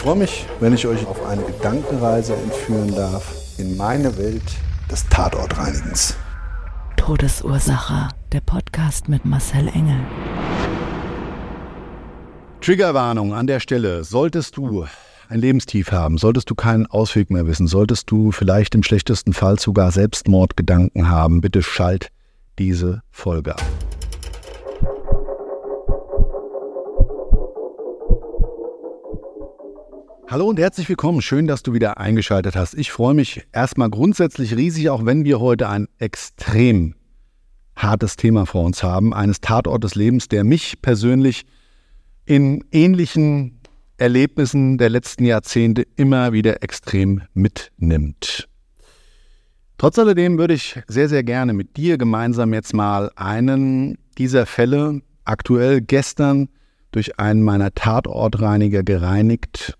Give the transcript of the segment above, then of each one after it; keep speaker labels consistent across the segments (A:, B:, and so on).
A: Ich freue mich, wenn ich euch auf eine Gedankenreise entführen darf in meine Welt des Tatortreinigens.
B: Todesursache. Der Podcast mit Marcel Engel.
C: Triggerwarnung an der Stelle. Solltest du ein Lebenstief haben, solltest du keinen Ausweg mehr wissen, solltest du vielleicht im schlechtesten Fall sogar Selbstmordgedanken haben, bitte schalt diese Folge ab. Hallo und herzlich willkommen. Schön, dass du wieder eingeschaltet hast. Ich freue mich erstmal grundsätzlich riesig, auch wenn wir heute ein extrem hartes Thema vor uns haben, eines Tatortes Lebens, der mich persönlich in ähnlichen Erlebnissen der letzten Jahrzehnte immer wieder extrem mitnimmt. Trotz alledem würde ich sehr, sehr gerne mit dir gemeinsam jetzt mal einen dieser Fälle, aktuell gestern durch einen meiner Tatortreiniger gereinigt,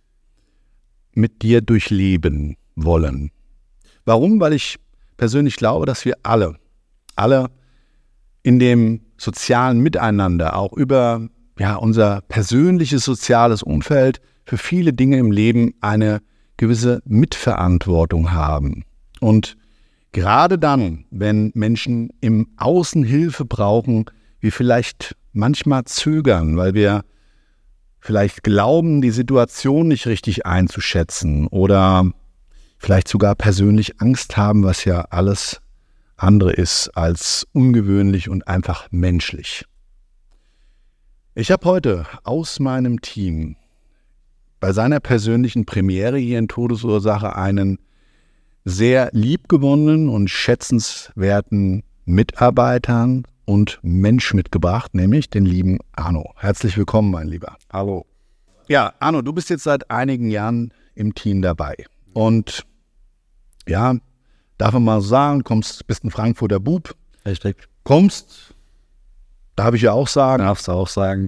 C: mit dir durchleben wollen. Warum? Weil ich persönlich glaube, dass wir alle, alle in dem sozialen Miteinander, auch über ja, unser persönliches soziales Umfeld für viele Dinge im Leben eine gewisse Mitverantwortung haben. Und gerade dann, wenn Menschen im Außen Hilfe brauchen, wir vielleicht manchmal zögern, weil wir vielleicht glauben, die Situation nicht richtig einzuschätzen oder vielleicht sogar persönlich Angst haben, was ja alles andere ist als ungewöhnlich und einfach menschlich. Ich habe heute aus meinem Team bei seiner persönlichen Premiere hier in Todesursache einen sehr liebgewonnenen und schätzenswerten Mitarbeitern und Mensch mitgebracht, nämlich den lieben Arno. Herzlich willkommen, mein Lieber. Hallo. Ja, Arno, du bist jetzt seit einigen Jahren im Team dabei. Und ja, darf man mal sagen, kommst, bist ein Frankfurter Bub.
D: Richtig.
C: Kommst, darf ich ja auch sagen.
D: Darfst du auch sagen.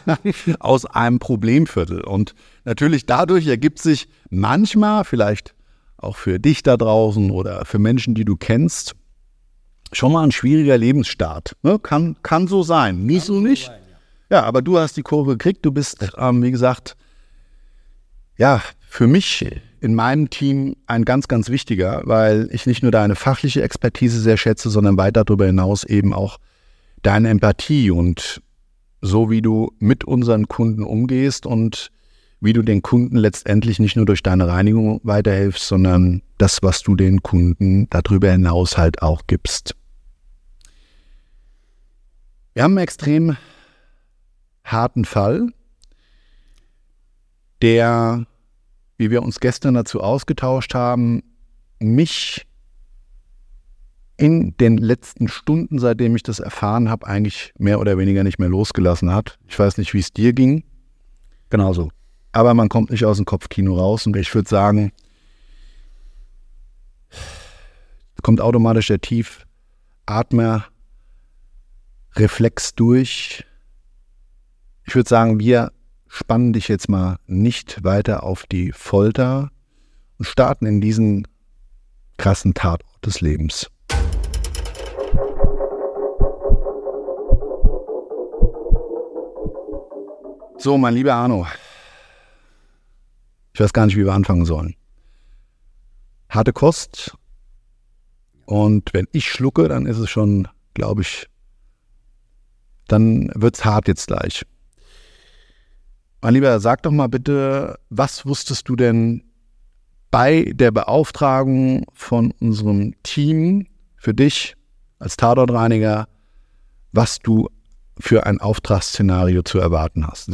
C: aus einem Problemviertel. Und natürlich dadurch ergibt sich manchmal, vielleicht auch für dich da draußen oder für Menschen, die du kennst, schon mal ein schwieriger Lebensstart. Ne? Kann, kann so sein. Nicht so nicht. Sein, ja. ja. aber du hast die Kurve gekriegt. Du bist, ähm, wie gesagt, ja, für mich in meinem Team ein ganz, ganz wichtiger, weil ich nicht nur deine fachliche Expertise sehr schätze, sondern weit darüber hinaus eben auch deine Empathie und so wie du mit unseren Kunden umgehst und wie du den Kunden letztendlich nicht nur durch deine Reinigung weiterhilfst, sondern das, was du den Kunden darüber hinaus halt auch gibst. Wir haben einen extrem harten Fall, der, wie wir uns gestern dazu ausgetauscht haben, mich in den letzten Stunden, seitdem ich das erfahren habe, eigentlich mehr oder weniger nicht mehr losgelassen hat. Ich weiß nicht, wie es dir ging. Genauso. Aber man kommt nicht aus dem Kopfkino raus und ich würde sagen, kommt automatisch der Tiefatmer Reflex durch. Ich würde sagen, wir spannen dich jetzt mal nicht weiter auf die Folter und starten in diesen krassen Tatort des Lebens. So, mein lieber Arno, ich weiß gar nicht, wie wir anfangen sollen. Harte Kost. Und wenn ich schlucke, dann ist es schon, glaube ich, dann wird es hart jetzt gleich. Mein Lieber, sag doch mal bitte, was wusstest du denn bei der Beauftragung von unserem Team für dich als Tatortreiniger, was du für ein Auftragsszenario zu erwarten hast?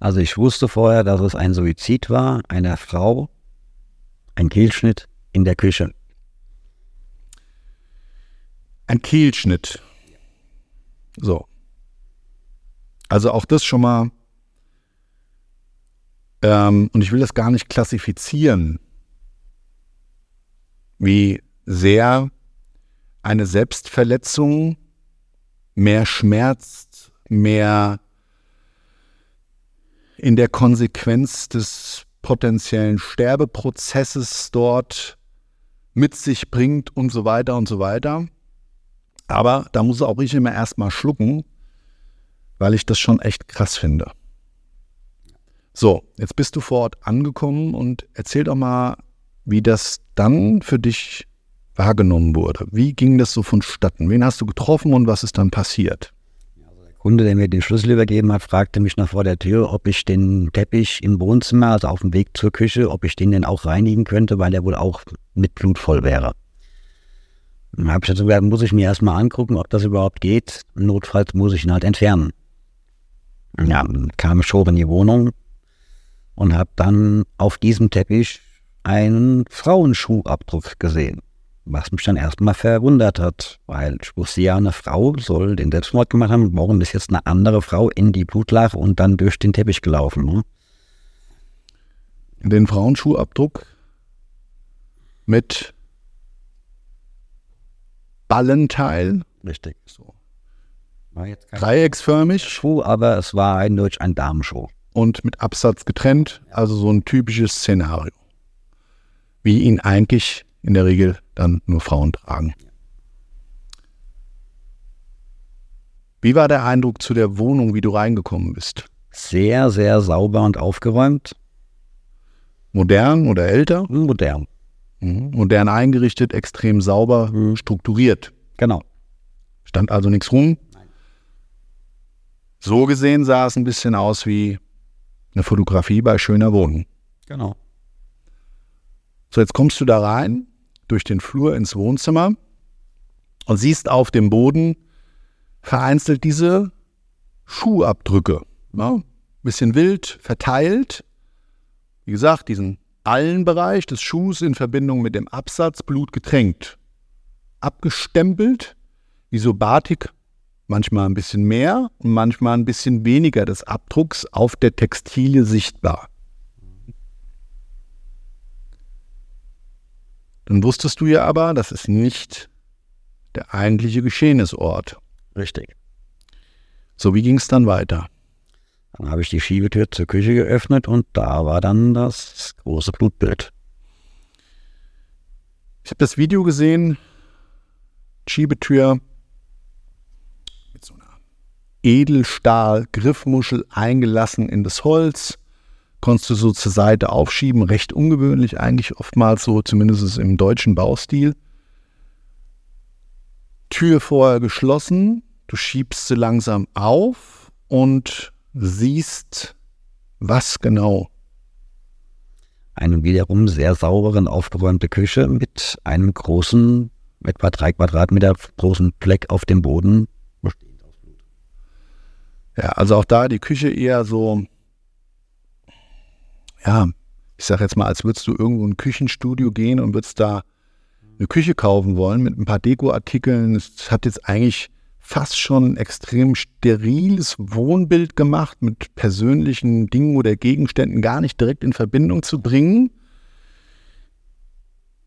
E: Also ich wusste vorher, dass es ein Suizid war, einer Frau, ein Kehlschnitt in der Küche.
C: Ein Kehlschnitt. So. Also auch das schon mal. Ähm, und ich will das gar nicht klassifizieren, wie sehr eine Selbstverletzung mehr schmerzt, mehr in der Konsequenz des potenziellen Sterbeprozesses dort mit sich bringt und so weiter und so weiter. Aber da muss auch ich immer erstmal schlucken, weil ich das schon echt krass finde. So, jetzt bist du vor Ort angekommen und erzähl doch mal, wie das dann für dich wahrgenommen wurde. Wie ging das so vonstatten? Wen hast du getroffen und was ist dann passiert?
E: Der Kunde, der mir den Schlüssel übergeben hat, fragte mich noch vor der Tür, ob ich den Teppich im Wohnzimmer, also auf dem Weg zur Küche, ob ich den denn auch reinigen könnte, weil er wohl auch mit Blut voll wäre. Dann habe ich dazu gesagt, muss ich mir erstmal angucken, ob das überhaupt geht. Notfalls muss ich ihn halt entfernen. Ja, kam ich hoch in die Wohnung und habe dann auf diesem Teppich einen Frauenschuhabdruck gesehen. Was mich dann erstmal verwundert hat, weil ich wusste ja, eine Frau soll den Selbstmord gemacht haben. Warum ist jetzt eine andere Frau in die Blutlache und dann durch den Teppich gelaufen? Ne?
C: Den Frauenschuhabdruck mit Ballenteil.
E: Richtig. So.
C: War jetzt kein Dreiecksförmig.
E: Schuh, aber es war eindeutig ein Damenschuh.
C: Und mit Absatz getrennt, also so ein typisches Szenario. Wie ihn eigentlich in der Regel dann nur Frauen tragen. Wie war der Eindruck zu der Wohnung, wie du reingekommen bist?
E: Sehr, sehr sauber und aufgeräumt.
C: Modern oder älter?
E: Modern.
C: Mhm. Modern eingerichtet, extrem sauber, mhm. strukturiert.
E: Genau.
C: Stand also nichts rum. Nein. So gesehen sah es ein bisschen aus wie eine Fotografie bei schöner Wohnung.
E: Genau.
C: So, jetzt kommst du da rein, durch den Flur ins Wohnzimmer und siehst auf dem Boden vereinzelt diese Schuhabdrücke. Ja, bisschen wild, verteilt. Wie gesagt, diesen Allenbereich des Schuhs in Verbindung mit dem Absatz Blut getränkt. Abgestempelt, wie so Batik, manchmal ein bisschen mehr und manchmal ein bisschen weniger des Abdrucks auf der Textilie sichtbar. Dann wusstest du ja aber, das ist nicht der eigentliche Geschehnisort.
E: Richtig.
C: So, wie ging es dann weiter?
E: Dann habe ich die Schiebetür zur Küche geöffnet und da war dann das große Blutbild.
C: Ich habe das Video gesehen, Schiebetür mit so einer Edelstahl-Griffmuschel eingelassen in das Holz konntest du so zur Seite aufschieben, recht ungewöhnlich eigentlich oftmals so, zumindest im deutschen Baustil. Tür vorher geschlossen, du schiebst sie langsam auf und siehst was genau?
E: Eine wiederum sehr saubere und aufgeräumte Küche mit einem großen, etwa drei Quadratmeter großen Fleck auf dem Boden.
C: Ja, also auch da die Küche eher so ja, ich sag jetzt mal, als würdest du irgendwo in ein Küchenstudio gehen und würdest da eine Küche kaufen wollen mit ein paar Dekoartikeln. Es hat jetzt eigentlich fast schon ein extrem steriles Wohnbild gemacht, mit persönlichen Dingen oder Gegenständen gar nicht direkt in Verbindung zu bringen.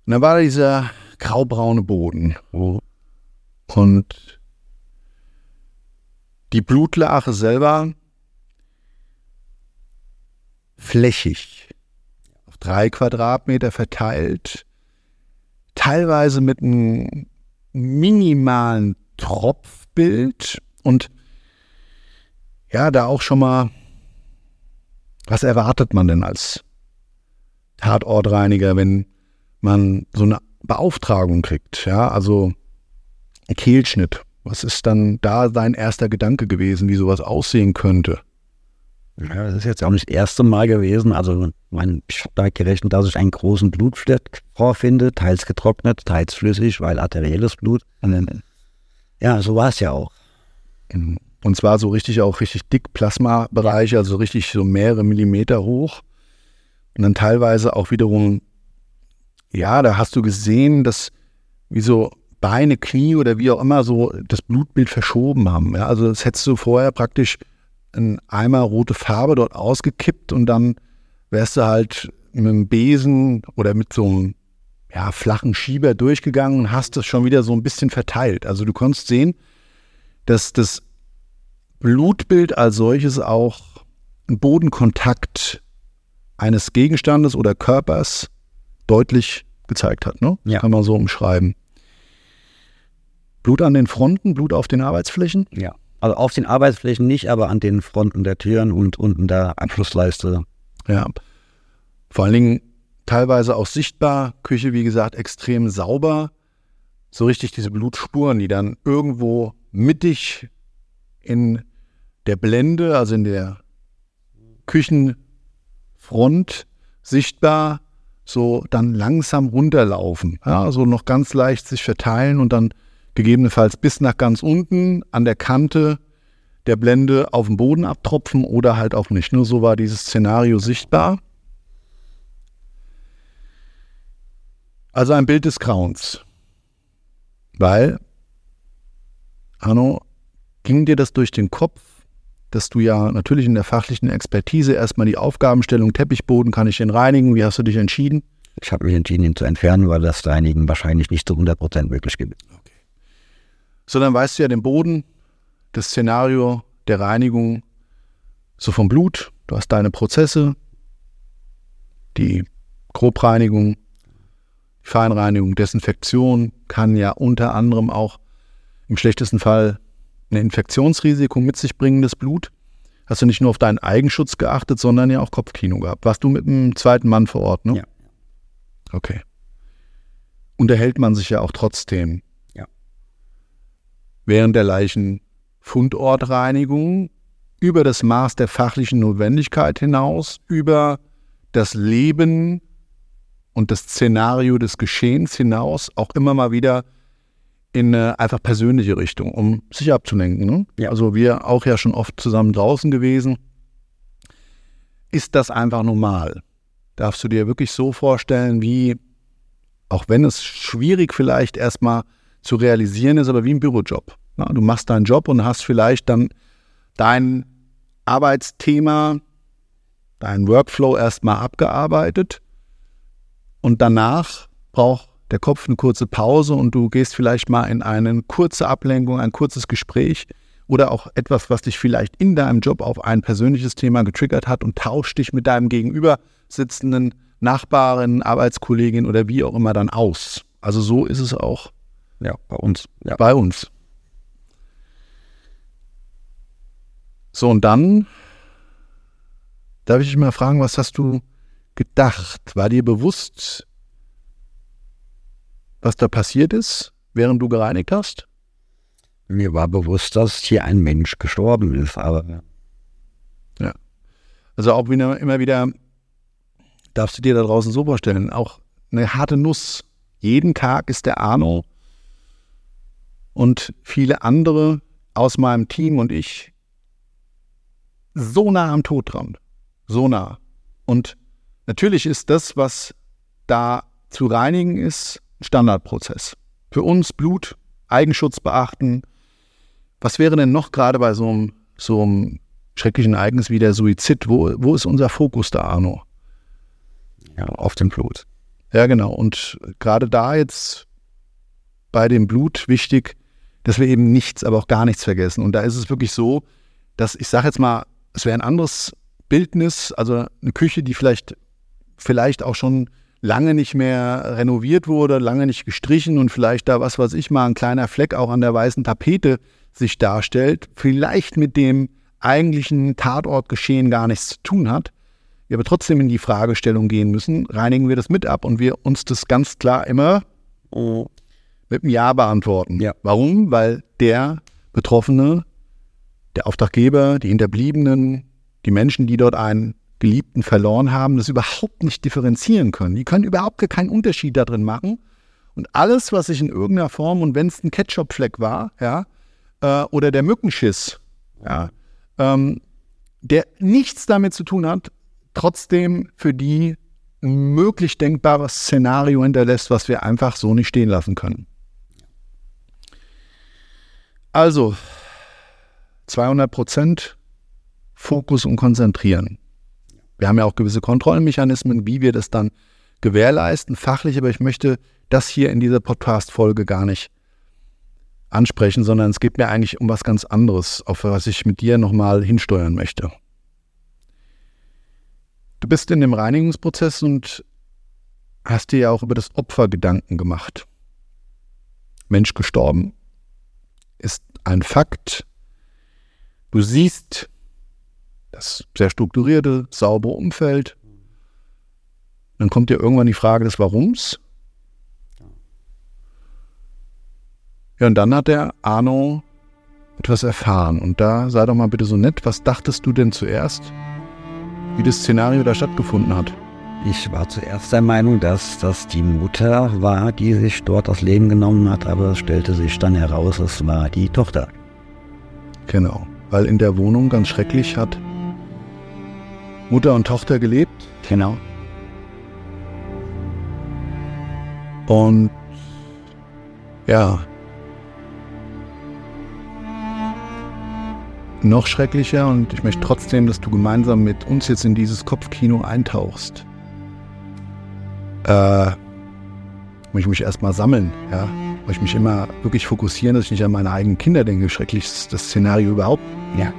C: Und dann war da dieser graubraune Boden. Und die Blutlache selber flächig, auf drei Quadratmeter verteilt, teilweise mit einem minimalen Tropfbild und ja, da auch schon mal, was erwartet man denn als Tatortreiniger, wenn man so eine Beauftragung kriegt? Ja, also Kehlschnitt. Was ist dann da dein erster Gedanke gewesen, wie sowas aussehen könnte?
E: Ja, das ist jetzt auch nicht das erste Mal gewesen. Also mein, ich habe da gerechnet, dass ich einen großen Blutfleck vorfinde, teils getrocknet, teils flüssig, weil arterielles Blut. Ja, so war es ja auch.
C: Und zwar so richtig auch richtig dick Plasmabereiche, also richtig so mehrere Millimeter hoch. Und dann teilweise auch wiederum, ja, da hast du gesehen, dass wie so Beine, Knie oder wie auch immer so das Blutbild verschoben haben. Ja, also das hättest du vorher praktisch ein Eimer rote Farbe dort ausgekippt und dann wärst du halt mit einem Besen oder mit so einem ja, flachen Schieber durchgegangen und hast das schon wieder so ein bisschen verteilt. Also du konntest sehen, dass das Blutbild als solches auch einen Bodenkontakt eines Gegenstandes oder Körpers deutlich gezeigt hat. Ne?
E: Ja.
C: Kann man so umschreiben. Blut an den Fronten, Blut auf den Arbeitsflächen?
E: Ja. Also auf den Arbeitsflächen nicht, aber an den Fronten der Türen und unten der Abschlussleiste.
C: Ja. Vor allen Dingen teilweise auch sichtbar. Küche, wie gesagt, extrem sauber. So richtig diese Blutspuren, die dann irgendwo mittig in der Blende, also in der Küchenfront sichtbar, so dann langsam runterlaufen. Ja, so noch ganz leicht sich verteilen und dann gegebenenfalls bis nach ganz unten an der Kante der Blende auf den Boden abtropfen oder halt auch nicht. Nur so war dieses Szenario sichtbar. Also ein Bild des Grauens. Weil, Arno, ging dir das durch den Kopf, dass du ja natürlich in der fachlichen Expertise erstmal die Aufgabenstellung Teppichboden, kann ich den reinigen? Wie hast du dich entschieden?
E: Ich habe mich entschieden, ihn zu entfernen, weil das Reinigen wahrscheinlich nicht zu 100% möglich gibt.
C: Sondern weißt du ja den Boden, das Szenario der Reinigung, so vom Blut. Du hast deine Prozesse, die Grobreinigung, Feinreinigung, Desinfektion kann ja unter anderem auch im schlechtesten Fall ein Infektionsrisiko mit sich bringen, das Blut. Hast du nicht nur auf deinen Eigenschutz geachtet, sondern ja auch Kopfkino gehabt. Warst du mit einem zweiten Mann vor Ort, ne?
E: Ja.
C: Okay. Unterhält man sich ja auch trotzdem. Während der Leichenfundortreinigung über das Maß der fachlichen Notwendigkeit hinaus, über das Leben und das Szenario des Geschehens hinaus auch immer mal wieder in eine einfach persönliche Richtung, um sich abzulenken. Ne?
E: Ja.
C: Also wir auch ja schon oft zusammen draußen gewesen. Ist das einfach normal? Darfst du dir wirklich so vorstellen, wie, auch wenn es schwierig vielleicht erstmal zu realisieren ist, aber wie ein Bürojob. Du machst deinen Job und hast vielleicht dann dein Arbeitsthema, deinen Workflow erstmal abgearbeitet und danach braucht der Kopf eine kurze Pause und du gehst vielleicht mal in eine kurze Ablenkung, ein kurzes Gespräch oder auch etwas, was dich vielleicht in deinem Job auf ein persönliches Thema getriggert hat und tauscht dich mit deinem gegenüber sitzenden Nachbarin, Arbeitskollegin oder wie auch immer dann aus. Also so ist es auch
E: Ja, bei uns. Ja.
C: bei uns. So, und dann darf ich dich mal fragen, was hast du gedacht? War dir bewusst, was da passiert ist, während du gereinigt hast?
E: Mir war bewusst, dass hier ein Mensch gestorben ist, aber
C: Also auch wieder, immer wieder darfst du dir da draußen so vorstellen, auch eine harte Nuss. Jeden Tag ist der Arno und viele andere aus meinem Team und ich so nah am Tod dran. So nah. Und natürlich ist das, was da zu reinigen ist, ein Standardprozess. Für uns Blut, Eigenschutz beachten. Was wäre denn noch gerade bei so einem, so einem schrecklichen Ereignis wie der Suizid? Wo, wo ist unser Fokus da, Arno?
E: ja, auf dem Blut.
C: Ja, genau. Und gerade da jetzt bei dem Blut wichtig, dass wir eben nichts, aber auch gar nichts vergessen. Und da ist es wirklich so, dass ich sage jetzt mal, es wäre ein anderes Bildnis, also eine Küche, die vielleicht, vielleicht auch schon lange nicht mehr renoviert wurde, lange nicht gestrichen und vielleicht da was weiß ich mal, ein kleiner Fleck auch an der weißen Tapete sich darstellt, vielleicht mit dem eigentlichen Tatortgeschehen gar nichts zu tun hat, wir aber trotzdem in die Fragestellung gehen müssen, reinigen wir das mit ab und wir uns das ganz klar immer mit einem Ja beantworten.
E: Ja.
C: Warum? Weil der Betroffene, der Auftraggeber, die Hinterbliebenen, die Menschen, die dort einen Geliebten verloren haben, das überhaupt nicht differenzieren können. Die können überhaupt keinen Unterschied darin machen. Und alles, was sich in irgendeiner Form, und wenn es ein Ketchupfleck war, ja, äh, oder der Mückenschiss, ja, ähm, der nichts damit zu tun hat, trotzdem für die ein möglich denkbares Szenario hinterlässt, was wir einfach so nicht stehen lassen können. Also, 200 Prozent Fokus und Konzentrieren. Wir haben ja auch gewisse Kontrollmechanismen, wie wir das dann gewährleisten, fachlich, aber ich möchte das hier in dieser Podcast-Folge gar nicht ansprechen, sondern es geht mir eigentlich um was ganz anderes, auf was ich mit dir nochmal hinsteuern möchte. Du bist in dem Reinigungsprozess und hast dir ja auch über das Opfer Gedanken gemacht. Mensch gestorben ist ein Fakt. Du siehst das sehr strukturierte, saubere Umfeld. Dann kommt dir irgendwann die Frage des Warums. Ja, und dann hat der Arno etwas erfahren. Und da sei doch mal bitte so nett, was dachtest du denn zuerst, wie das Szenario da stattgefunden hat?
E: Ich war zuerst der Meinung, dass das die Mutter war, die sich dort das Leben genommen hat, aber es stellte sich dann heraus, es war die Tochter.
C: Genau, weil in der Wohnung ganz schrecklich hat Mutter und Tochter gelebt.
E: Genau.
C: Und ja, noch schrecklicher und ich möchte trotzdem, dass du gemeinsam mit uns jetzt in dieses Kopfkino eintauchst. Äh, muss ich mich erstmal sammeln, ja. Muss ich mich immer wirklich fokussieren, dass ich nicht an meine eigenen Kinder denke. Schrecklich ist das Szenario überhaupt.
E: Ja.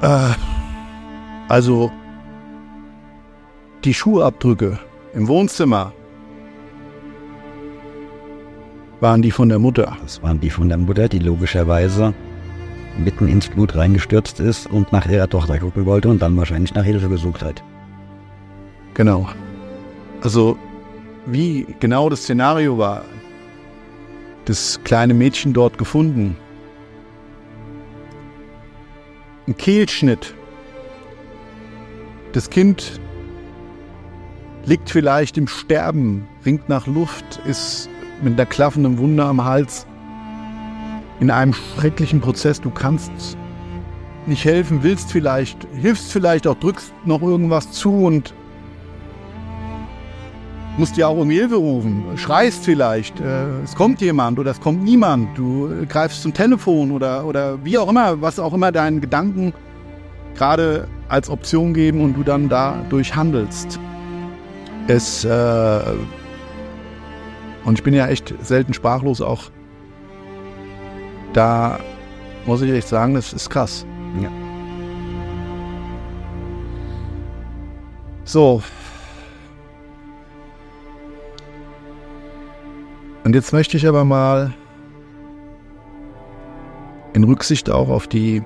C: Äh, also, die Schuhabdrücke im Wohnzimmer waren die von der Mutter.
E: Das waren die von der Mutter, die logischerweise mitten ins Blut reingestürzt ist und nach ihrer Tochter gucken wollte und dann wahrscheinlich nach Hilfe gesucht hat.
C: Genau. Also, wie genau das Szenario war, das kleine Mädchen dort gefunden. Ein Kehlschnitt. Das Kind liegt vielleicht im Sterben, ringt nach Luft, ist mit einer klaffenden Wunde am Hals in einem schrecklichen Prozess. Du kannst nicht helfen, willst vielleicht, hilfst vielleicht auch, drückst noch irgendwas zu und musst ja auch um Hilfe rufen, schreist vielleicht, äh, es kommt jemand oder es kommt niemand, du greifst zum Telefon oder, oder wie auch immer, was auch immer deinen Gedanken gerade als Option geben und du dann dadurch handelst. Es, äh, und ich bin ja echt selten sprachlos auch da muss ich echt sagen, das ist krass.
E: Ja.
C: So. Und jetzt möchte ich aber mal in Rücksicht auch auf die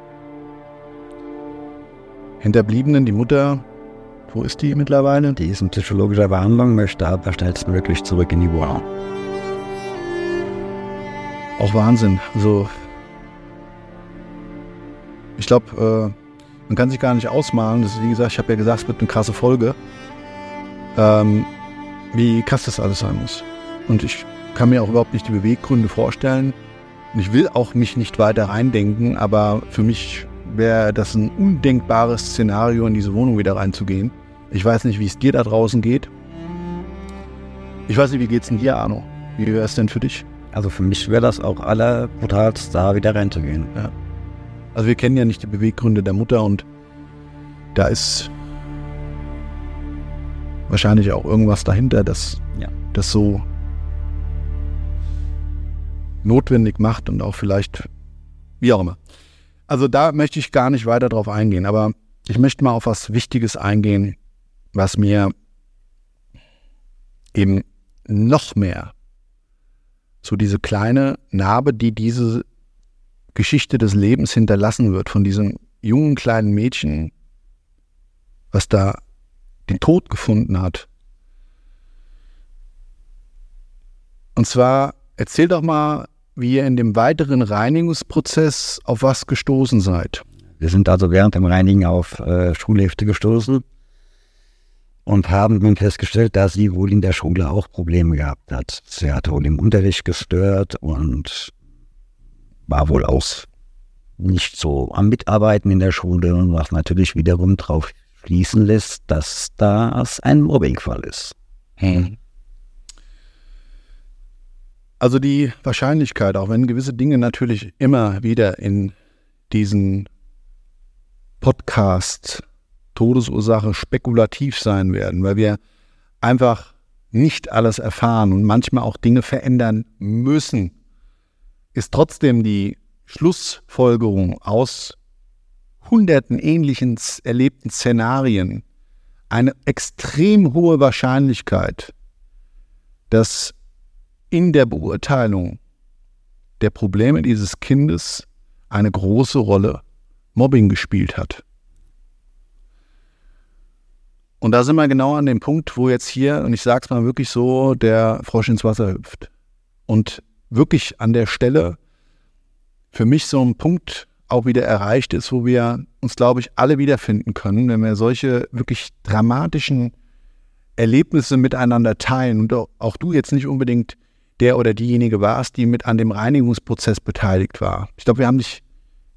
C: Hinterbliebenen, die Mutter, wo ist die mittlerweile?
E: Die ist in psychologischer Behandlung, möchte aber schnellstmöglich zurück in die Wohnung
C: auch Wahnsinn. Also ich glaube, äh, man kann sich gar nicht ausmalen. Das ist, wie gesagt, ich habe ja gesagt, es wird eine krasse Folge. Ähm, wie krass das alles sein muss. Und ich kann mir auch überhaupt nicht die Beweggründe vorstellen. Und ich will auch mich nicht weiter reindenken, aber für mich wäre das ein undenkbares Szenario, in diese Wohnung wieder reinzugehen. Ich weiß nicht, wie es dir da draußen geht. Ich weiß nicht, wie geht's denn dir, Arno? Wie wäre es denn für dich?
E: Also für mich wäre das auch allerbrutalst, da wieder reinzugehen.
C: Ja. Also wir kennen ja nicht die Beweggründe der Mutter und da ist wahrscheinlich auch irgendwas dahinter, das ja. das so notwendig macht und auch vielleicht wie auch immer. Also da möchte ich gar nicht weiter drauf eingehen, aber ich möchte mal auf was Wichtiges eingehen, was mir eben noch mehr so diese kleine Narbe, die diese Geschichte des Lebens hinterlassen wird von diesem jungen kleinen Mädchen, was da den Tod gefunden hat. Und zwar erzähl doch mal, wie ihr in dem weiteren Reinigungsprozess auf was gestoßen seid.
E: Wir sind also während dem Reinigen auf äh, Schulhälfte gestoßen und haben dann festgestellt, dass sie wohl in der Schule auch Probleme gehabt hat. Sie hat wohl im Unterricht gestört und war wohl auch nicht so am Mitarbeiten in der Schule, was natürlich wiederum darauf schließen lässt, dass das ein Mobbingfall ist. Hm.
C: Also die Wahrscheinlichkeit, auch wenn gewisse Dinge natürlich immer wieder in diesen Podcast Todesursache spekulativ sein werden, weil wir einfach nicht alles erfahren und manchmal auch Dinge verändern müssen, ist trotzdem die Schlussfolgerung aus hunderten ähnlichen erlebten Szenarien eine extrem hohe Wahrscheinlichkeit, dass in der Beurteilung der Probleme dieses Kindes eine große Rolle Mobbing gespielt hat. Und da sind wir genau an dem Punkt, wo jetzt hier, und ich sage es mal wirklich so, der Frosch ins Wasser hüpft. Und wirklich an der Stelle für mich so ein Punkt auch wieder erreicht ist, wo wir uns, glaube ich, alle wiederfinden können, wenn wir solche wirklich dramatischen Erlebnisse miteinander teilen und auch du jetzt nicht unbedingt der oder diejenige warst, die mit an dem Reinigungsprozess beteiligt war. Ich glaube, wir haben dich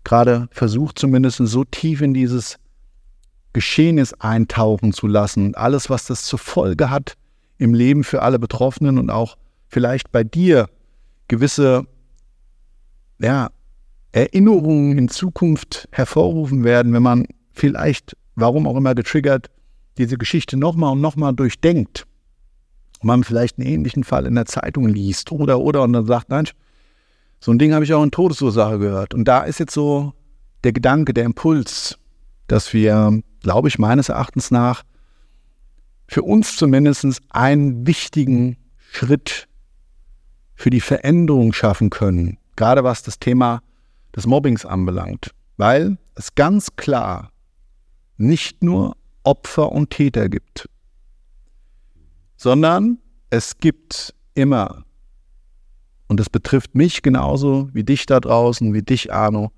C: gerade versucht, zumindest so tief in dieses Geschehnis eintauchen zu lassen und alles, was das zur Folge hat im Leben für alle Betroffenen und auch vielleicht bei dir gewisse ja, Erinnerungen in Zukunft hervorrufen werden, wenn man vielleicht, warum auch immer getriggert, diese Geschichte nochmal und nochmal durchdenkt. Und man vielleicht einen ähnlichen Fall in der Zeitung liest oder, oder, und dann sagt, nein, so ein Ding habe ich auch in Todesursache gehört. Und da ist jetzt so der Gedanke, der Impuls, dass wir, glaube ich, meines Erachtens nach für uns zumindest einen wichtigen Schritt für die Veränderung schaffen können, gerade was das Thema des Mobbings anbelangt, weil es ganz klar nicht nur Opfer und Täter gibt, sondern es gibt immer, und das betrifft mich genauso wie dich da draußen, wie dich, Arno,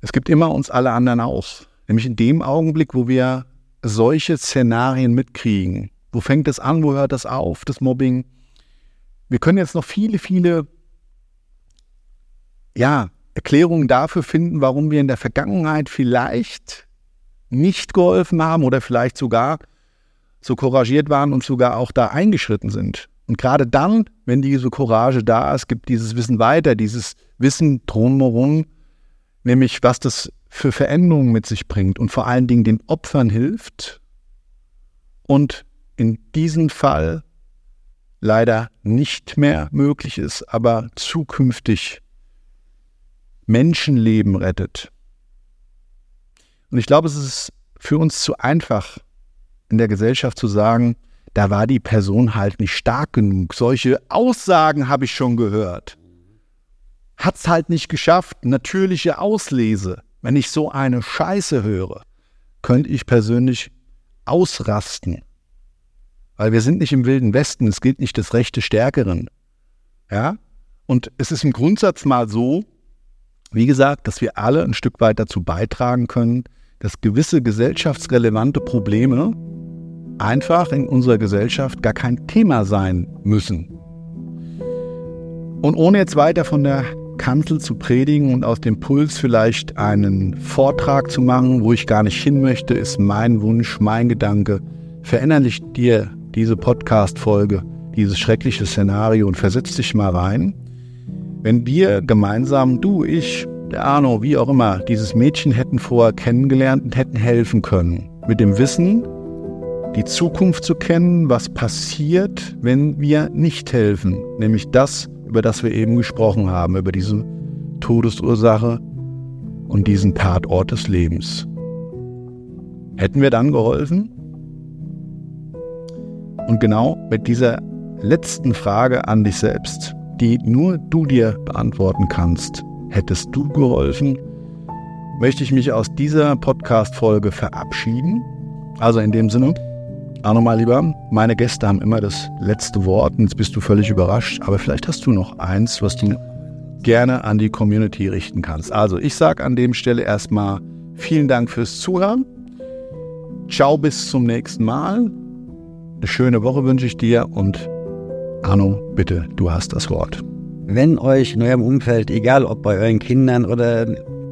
C: es gibt immer uns alle anderen auch. Nämlich in dem Augenblick, wo wir solche Szenarien mitkriegen. Wo fängt es an, wo hört das auf, das Mobbing? Wir können jetzt noch viele, viele ja, Erklärungen dafür finden, warum wir in der Vergangenheit vielleicht nicht geholfen haben oder vielleicht sogar so couragiert waren und sogar auch da eingeschritten sind. Und gerade dann, wenn diese Courage da ist, gibt dieses Wissen weiter, dieses Wissen drumherum, nämlich was das für Veränderungen mit sich bringt und vor allen Dingen den Opfern hilft und in diesem Fall leider nicht mehr möglich ist, aber zukünftig Menschenleben rettet. Und ich glaube, es ist für uns zu einfach in der Gesellschaft zu sagen, da war die Person halt nicht stark genug. Solche Aussagen habe ich schon gehört hat es halt nicht geschafft. Natürliche Auslese. Wenn ich so eine Scheiße höre, könnte ich persönlich ausrasten. Weil wir sind nicht im Wilden Westen, es gilt nicht das Recht des Stärkeren. Ja? Und es ist im Grundsatz mal so, wie gesagt, dass wir alle ein Stück weit dazu beitragen können, dass gewisse gesellschaftsrelevante Probleme einfach in unserer Gesellschaft gar kein Thema sein müssen. Und ohne jetzt weiter von der Kanzel zu predigen und aus dem Puls vielleicht einen Vortrag zu machen, wo ich gar nicht hin möchte, ist mein Wunsch, mein Gedanke. Verinnerlich dir diese Podcast-Folge, dieses schreckliche Szenario und versetz dich mal rein. Wenn wir gemeinsam, du, ich, der Arno, wie auch immer, dieses Mädchen hätten vorher kennengelernt und hätten helfen können, mit dem Wissen, die Zukunft zu kennen, was passiert, wenn wir nicht helfen, nämlich das, über das wir eben gesprochen haben, über diese Todesursache und diesen Tatort des Lebens. Hätten wir dann geholfen? Und genau mit dieser letzten Frage an dich selbst, die nur du dir beantworten kannst, hättest du geholfen, möchte ich mich aus dieser Podcast-Folge verabschieden. Also in dem Sinne, auch nochmal lieber, meine Gäste haben immer das letzte Wort und jetzt bist du völlig überrascht, aber vielleicht hast du noch eins, was du gerne an die Community richten kannst. Also ich sage an dem Stelle erstmal vielen Dank fürs Zuhören. Ciao, bis zum nächsten Mal. Eine schöne Woche wünsche ich dir und Arno, bitte, du hast das Wort.
E: Wenn euch in eurem Umfeld, egal ob bei euren Kindern oder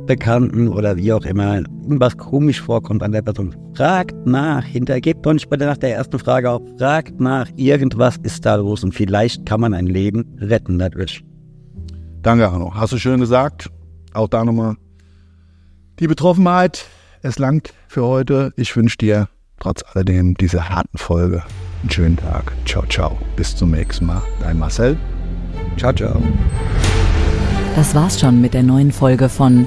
E: Bekannten oder wie auch immer, irgendwas komisch vorkommt an der Person, fragt nach, hintergebt uns bitte nach der ersten Frage auf, fragt nach, irgendwas ist da los und vielleicht kann man ein Leben retten dadurch.
C: Danke, Arno. Hast du schön gesagt. Auch da nochmal die Betroffenheit. Es langt für heute. Ich wünsche dir trotz alledem diese harten Folge einen schönen Tag. Ciao, ciao. Bis zum nächsten Mal. Dein Marcel.
E: Ciao, ciao.
B: Das war's schon mit der neuen Folge von